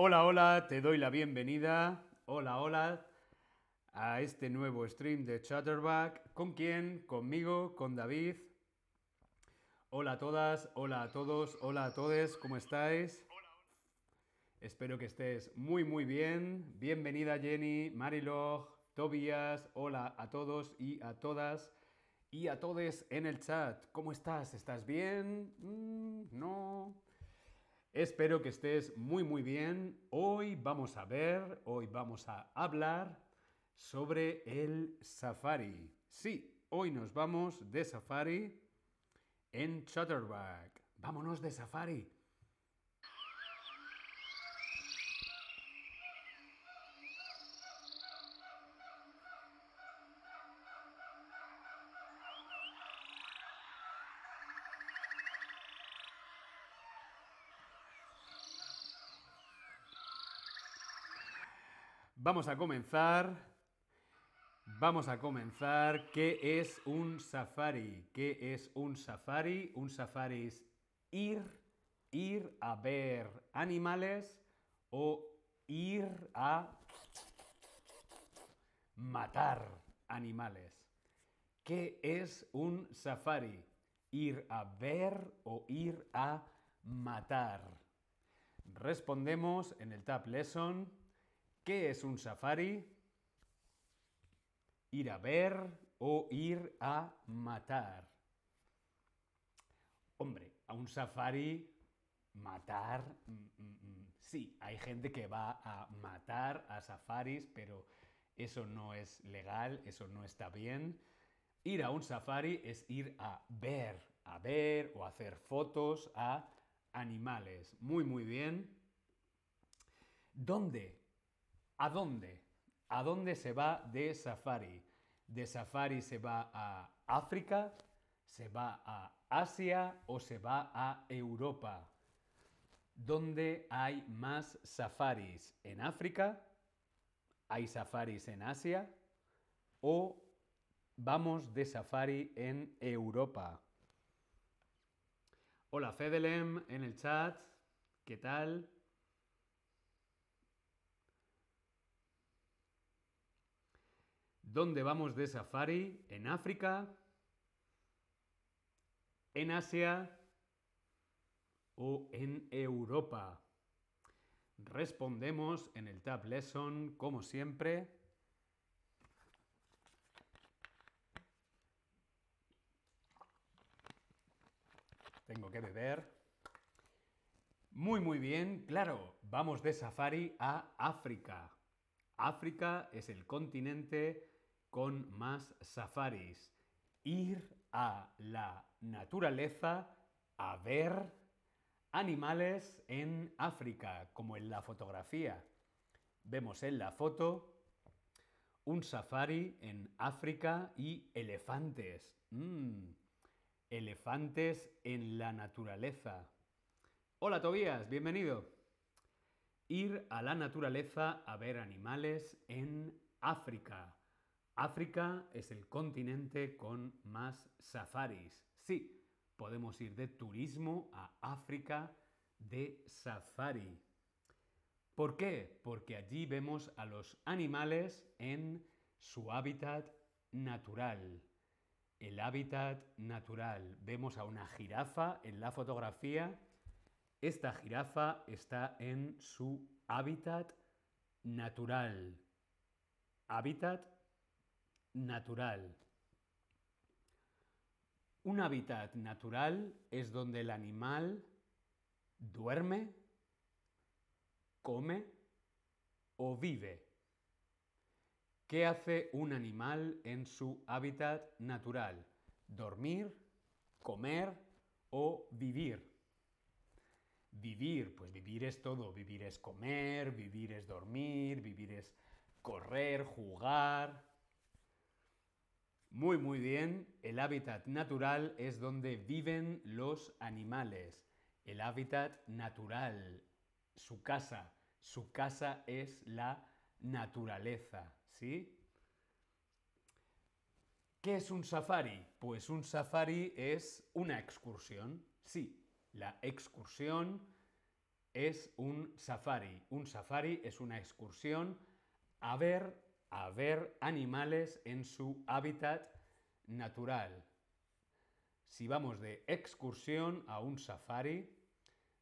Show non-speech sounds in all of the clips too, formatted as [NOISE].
Hola, hola, te doy la bienvenida. Hola, hola a este nuevo stream de Chatterback. ¿Con quién? Conmigo, con David. Hola a todas, hola a todos, hola a todos, ¿cómo estáis? Espero que estés muy muy bien. Bienvenida Jenny, Marilog, Tobias, hola a todos y a todas y a todos en el chat. ¿Cómo estás? ¿Estás bien? Mm, no. Espero que estés muy muy bien. Hoy vamos a ver, hoy vamos a hablar sobre el safari. Sí, hoy nos vamos de safari en Chatterback. Vámonos de safari. Vamos a comenzar. Vamos a comenzar. ¿Qué es un safari? ¿Qué es un safari? Un safari es ir, ir a ver animales o ir a matar animales. ¿Qué es un safari? Ir a ver o ir a matar. Respondemos en el Tab Lesson. ¿Qué es un safari? Ir a ver o ir a matar. Hombre, a un safari matar, mm, mm, mm. sí, hay gente que va a matar a safaris, pero eso no es legal, eso no está bien. Ir a un safari es ir a ver, a ver o hacer fotos a animales. Muy, muy bien. ¿Dónde? ¿A dónde? ¿A dónde se va de safari? ¿De safari se va a África? ¿Se va a Asia o se va a Europa? ¿Dónde hay más safaris? ¿En África? ¿Hay safaris en Asia? ¿O vamos de safari en Europa? Hola Fedelem en el chat. ¿Qué tal? ¿Dónde vamos de safari? ¿En África? ¿En Asia? ¿O en Europa? Respondemos en el Tab Lesson, como siempre. Tengo que beber. Muy, muy bien. Claro, vamos de safari a África. África es el continente con más safaris. Ir a la naturaleza a ver animales en África, como en la fotografía. Vemos en la foto un safari en África y elefantes. Mm, elefantes en la naturaleza. Hola Tobías, bienvenido. Ir a la naturaleza a ver animales en África. África es el continente con más safaris. Sí, podemos ir de turismo a África de safari. ¿Por qué? Porque allí vemos a los animales en su hábitat natural. El hábitat natural. Vemos a una jirafa en la fotografía. Esta jirafa está en su hábitat natural. Hábitat natural. Un hábitat natural es donde el animal duerme, come o vive. ¿Qué hace un animal en su hábitat natural? Dormir, comer o vivir. Vivir, pues vivir es todo. Vivir es comer, vivir es dormir, vivir es correr, jugar, muy, muy bien. El hábitat natural es donde viven los animales. El hábitat natural, su casa. Su casa es la naturaleza, ¿sí? ¿Qué es un safari? Pues un safari es una excursión. Sí, la excursión es un safari. Un safari es una excursión a ver, a ver animales en su hábitat natural. Si vamos de excursión a un safari,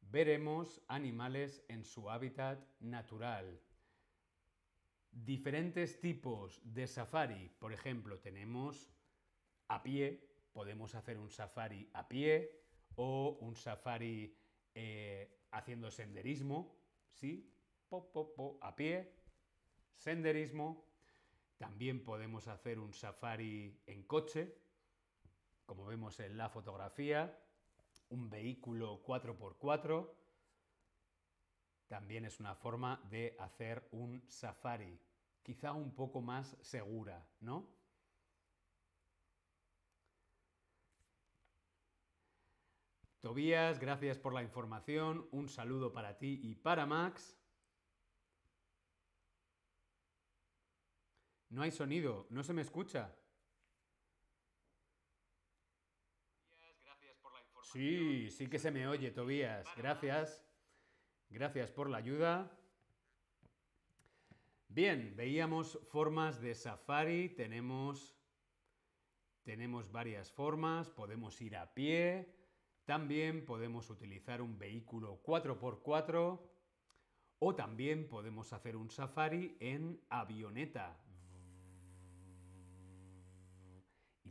veremos animales en su hábitat natural. Diferentes tipos de safari, por ejemplo, tenemos a pie, podemos hacer un safari a pie o un safari eh, haciendo senderismo, ¿sí? A pie, senderismo. También podemos hacer un safari en coche, como vemos en la fotografía, un vehículo 4x4. También es una forma de hacer un safari, quizá un poco más segura, ¿no? Tobías, gracias por la información. Un saludo para ti y para Max. No hay sonido, no se me escucha. Sí, sí que se me oye, Tobías. Gracias. Gracias por la ayuda. Bien, veíamos formas de safari. Tenemos, tenemos varias formas. Podemos ir a pie. También podemos utilizar un vehículo 4x4. O también podemos hacer un safari en avioneta.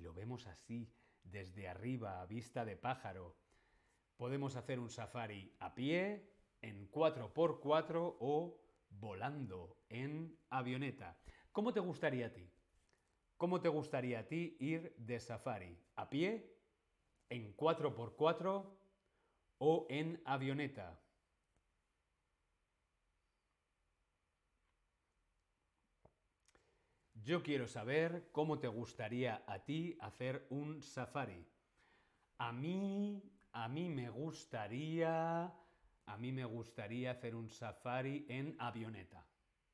Lo vemos así desde arriba a vista de pájaro. Podemos hacer un safari a pie, en 4x4 o volando en avioneta. ¿Cómo te gustaría a ti? ¿Cómo te gustaría a ti ir de safari? ¿A pie? ¿En 4x4 o en avioneta? Yo quiero saber cómo te gustaría a ti hacer un safari. A mí, a mí me gustaría, a mí me gustaría hacer un safari en avioneta,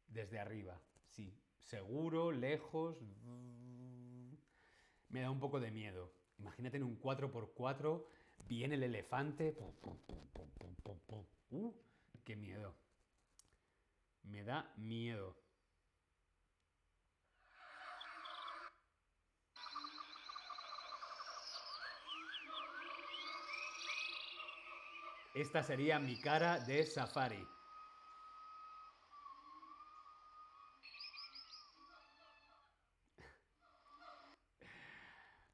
desde arriba. Sí, seguro, lejos. Me da un poco de miedo. Imagínate en un 4x4, viene el elefante. ¡Uh! ¡Qué miedo! Me da miedo. Esta sería mi cara de safari.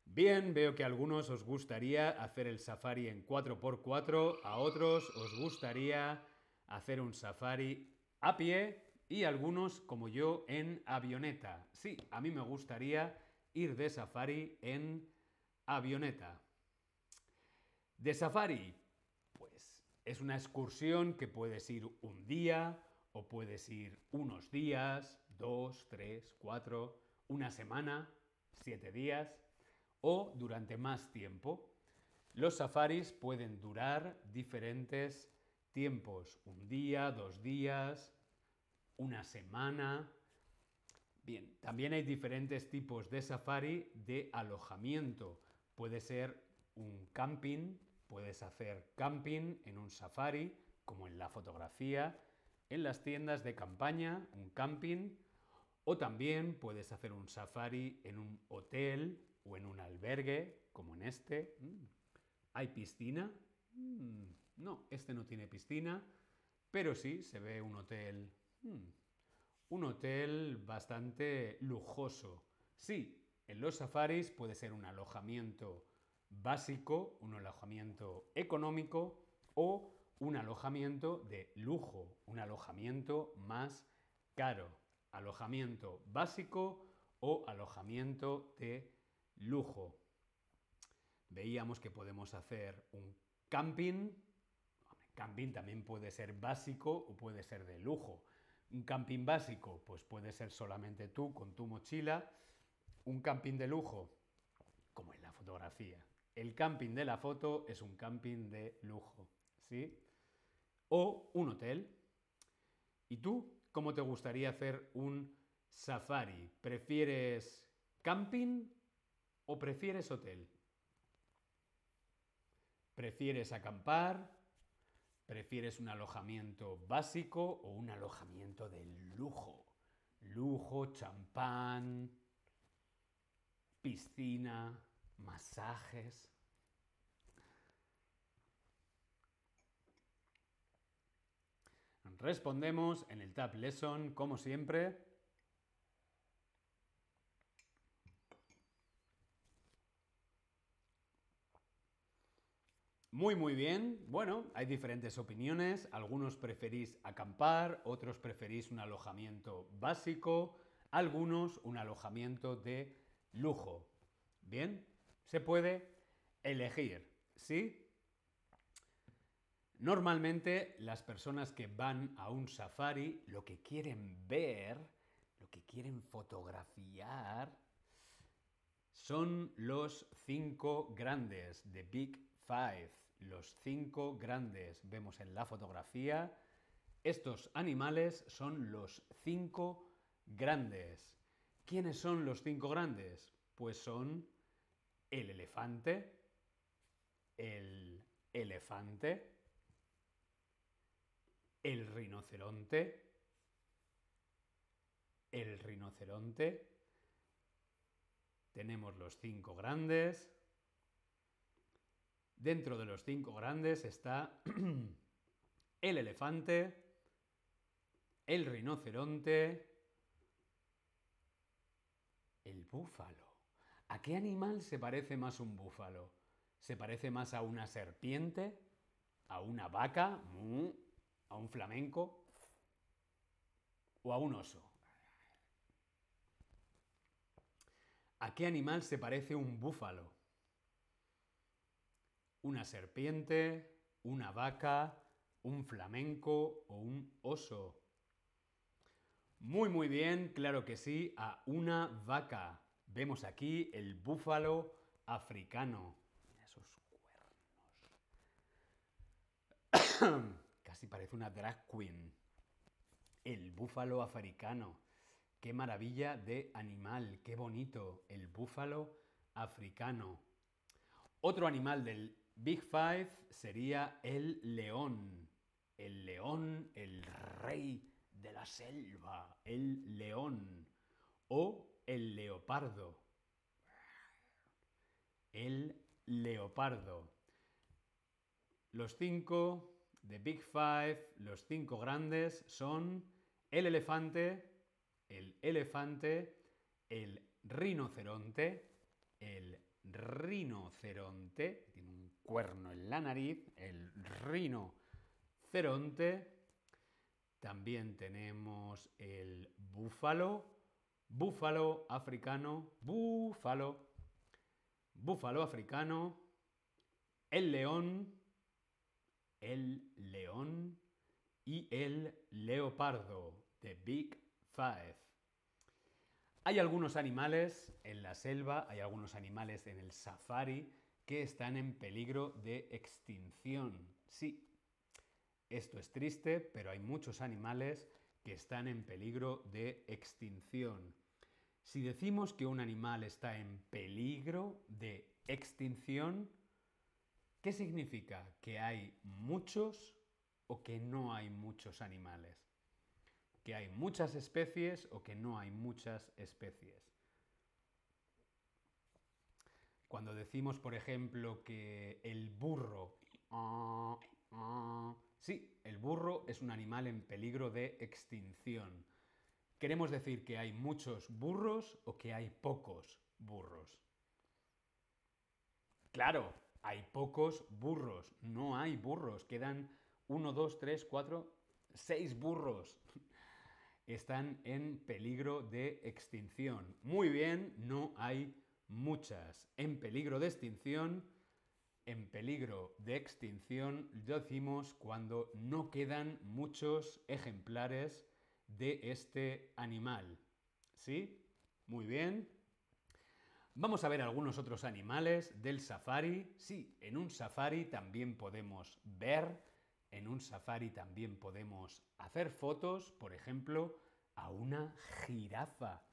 Bien, veo que a algunos os gustaría hacer el safari en 4x4, a otros os gustaría hacer un safari a pie y algunos, como yo, en avioneta. Sí, a mí me gustaría ir de safari en avioneta. De safari, es una excursión que puedes ir un día o puedes ir unos días, dos, tres, cuatro, una semana, siete días o durante más tiempo. Los safaris pueden durar diferentes tiempos, un día, dos días, una semana. Bien, también hay diferentes tipos de safari de alojamiento. Puede ser un camping, Puedes hacer camping en un safari, como en la fotografía, en las tiendas de campaña, un camping, o también puedes hacer un safari en un hotel o en un albergue, como en este. Mm. ¿Hay piscina? Mm. No, este no tiene piscina, pero sí se ve un hotel. Mm. Un hotel bastante lujoso. Sí, en los safaris puede ser un alojamiento básico, un alojamiento económico o un alojamiento de lujo, un alojamiento más caro, alojamiento básico o alojamiento de lujo. Veíamos que podemos hacer un camping. Camping también puede ser básico o puede ser de lujo. Un camping básico, pues puede ser solamente tú con tu mochila. Un camping de lujo, como en la fotografía. El camping de la foto es un camping de lujo, ¿sí? O un hotel. ¿Y tú cómo te gustaría hacer un safari? ¿Prefieres camping o prefieres hotel? ¿Prefieres acampar? ¿Prefieres un alojamiento básico o un alojamiento de lujo? Lujo, champán, piscina, masajes. Respondemos en el Tab Lesson, como siempre. Muy, muy bien. Bueno, hay diferentes opiniones. Algunos preferís acampar, otros preferís un alojamiento básico, algunos un alojamiento de lujo. Bien, se puede elegir, ¿sí? Normalmente las personas que van a un safari lo que quieren ver, lo que quieren fotografiar, son los cinco grandes, the Big Five los cinco grandes. Vemos en la fotografía, estos animales son los cinco grandes. ¿Quiénes son los cinco grandes? Pues son el elefante, el elefante, el rinoceronte, el rinoceronte, tenemos los cinco grandes, Dentro de los cinco grandes está [CLEARS THROAT] el elefante, el rinoceronte, el búfalo. ¿A qué animal se parece más un búfalo? ¿Se parece más a una serpiente? ¿A una vaca? ¿A un flamenco? ¿O a un oso? ¿A qué animal se parece un búfalo? una serpiente, una vaca, un flamenco o un oso. Muy, muy bien, claro que sí, a una vaca. Vemos aquí el búfalo africano. Mira esos cuernos. [COUGHS] Casi parece una drag queen. El búfalo africano. Qué maravilla de animal, qué bonito. El búfalo africano. Otro animal del Big Five sería el león. El león, el rey de la selva. El león. O el leopardo. El leopardo. Los cinco de Big Five, los cinco grandes, son el elefante, el elefante, el rinoceronte, el rinoceronte, tiene un cuerno en la nariz, el rinoceronte. También tenemos el búfalo, búfalo africano, búfalo, búfalo africano, el león, el león y el leopardo, the Big Five. Hay algunos animales en la selva, hay algunos animales en el safari que están en peligro de extinción. Sí, esto es triste, pero hay muchos animales que están en peligro de extinción. Si decimos que un animal está en peligro de extinción, ¿qué significa? ¿Que hay muchos o que no hay muchos animales? que hay muchas especies o que no hay muchas especies. Cuando decimos, por ejemplo, que el burro... sí, el burro es un animal en peligro de extinción. ¿Queremos decir que hay muchos burros o que hay pocos burros? Claro, hay pocos burros, no hay burros, quedan uno, dos, tres, cuatro, seis burros [LAUGHS] están en peligro de extinción. Muy bien, no hay muchas. En peligro de extinción, en peligro de extinción decimos cuando no quedan muchos ejemplares de este animal. ¿Sí? Muy bien. Vamos a ver algunos otros animales del safari. Sí, en un safari también podemos ver en un safari también podemos hacer fotos, por ejemplo, a una jirafa.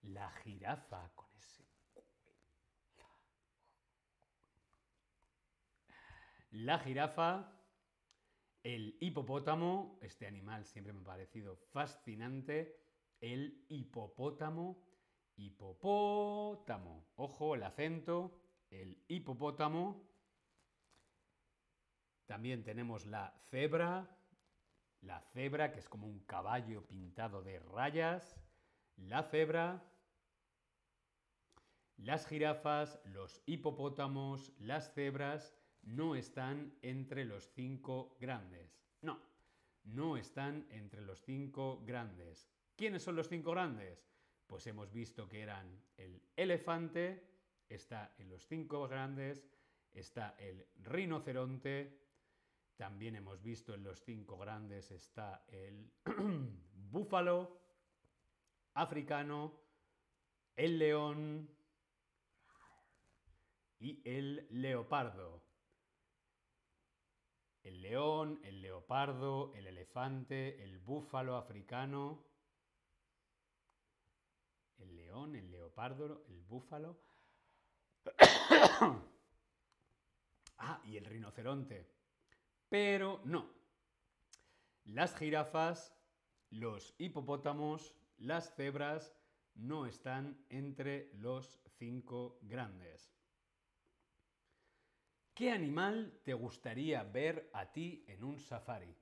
La jirafa con ese La jirafa El hipopótamo, este animal siempre me ha parecido fascinante. El hipopótamo, hipopótamo. Ojo, el acento, el hipopótamo. También tenemos la cebra, la cebra que es como un caballo pintado de rayas. La cebra, las jirafas, los hipopótamos, las cebras no están entre los cinco grandes. No, no están entre los cinco grandes. ¿Quiénes son los cinco grandes? Pues hemos visto que eran el elefante, está en los cinco grandes, está el rinoceronte, también hemos visto en los cinco grandes está el [CLEARS THROAT] búfalo africano, el león y el leopardo. El león, el leopardo, el elefante, el búfalo africano, el león, el leopardo, el búfalo. [COUGHS] ah, y el rinoceronte. Pero no. Las jirafas, los hipopótamos, las cebras no están entre los cinco grandes. ¿Qué animal te gustaría ver a ti en un safari?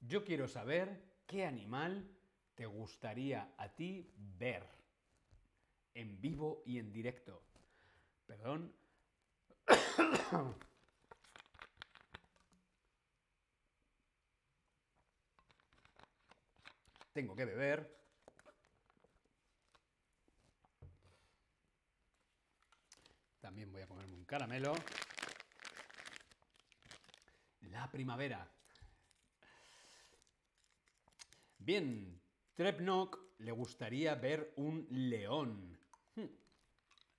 Yo quiero saber qué animal te gustaría a ti ver en vivo y en directo. Perdón. [COUGHS] Tengo que beber. También voy a comerme un caramelo la primavera. Bien, Trepnok le gustaría ver un león. Hmm.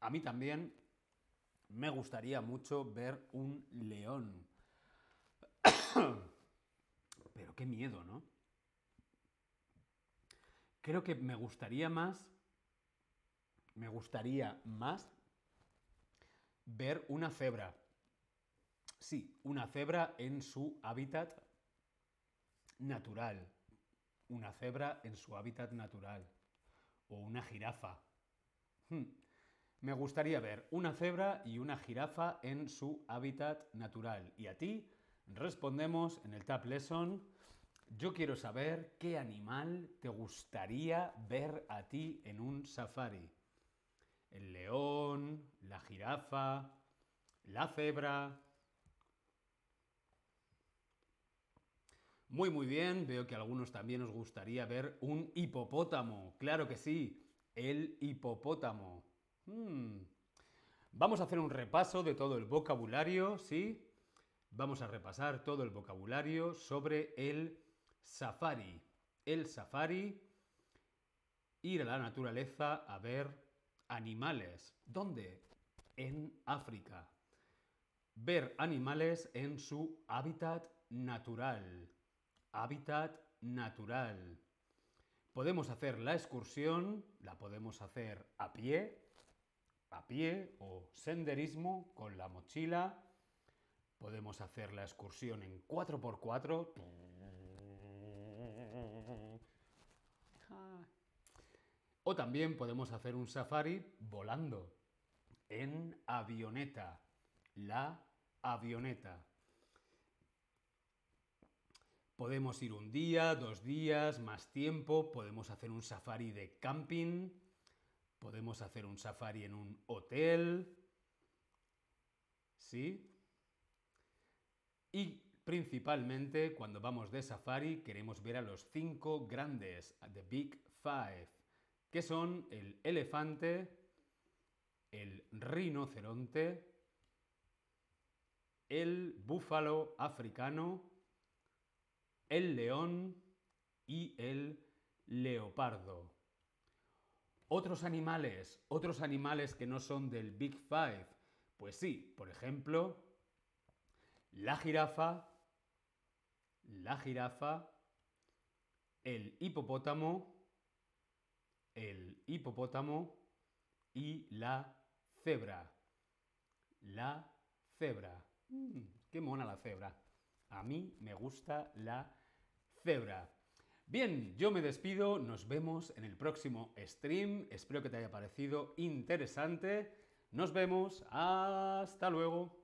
A mí también me gustaría mucho ver un león. [COUGHS] Pero qué miedo, ¿no? Creo que me gustaría más, me gustaría más ver una cebra. Sí, una cebra en su hábitat natural. Una cebra en su hábitat natural. O una jirafa. Hmm. Me gustaría ver una cebra y una jirafa en su hábitat natural. Y a ti respondemos en el Tab Lesson. Yo quiero saber qué animal te gustaría ver a ti en un safari. El león, la jirafa, la cebra, Muy, muy bien. Veo que a algunos también os gustaría ver un hipopótamo. Claro que sí, el hipopótamo. Hmm. Vamos a hacer un repaso de todo el vocabulario, ¿sí? Vamos a repasar todo el vocabulario sobre el safari. El safari, ir a la naturaleza a ver animales. ¿Dónde? En África. Ver animales en su hábitat natural hábitat natural. Podemos hacer la excursión, la podemos hacer a pie, a pie o senderismo con la mochila. Podemos hacer la excursión en 4x4. O también podemos hacer un safari volando en avioneta. La avioneta. Podemos ir un día, dos días, más tiempo, podemos hacer un safari de camping, podemos hacer un safari en un hotel, ¿sí? Y principalmente cuando vamos de safari queremos ver a los cinco grandes, the Big Five, que son el elefante, el rinoceronte, el búfalo africano, el león y el leopardo. Otros animales, otros animales que no son del Big Five, pues sí, por ejemplo, la jirafa, la jirafa, el hipopótamo, el hipopótamo y la cebra. La cebra. Mm, qué mona la cebra. A mí me gusta la cebra. Bien, yo me despido, nos vemos en el próximo stream, espero que te haya parecido interesante. Nos vemos, hasta luego.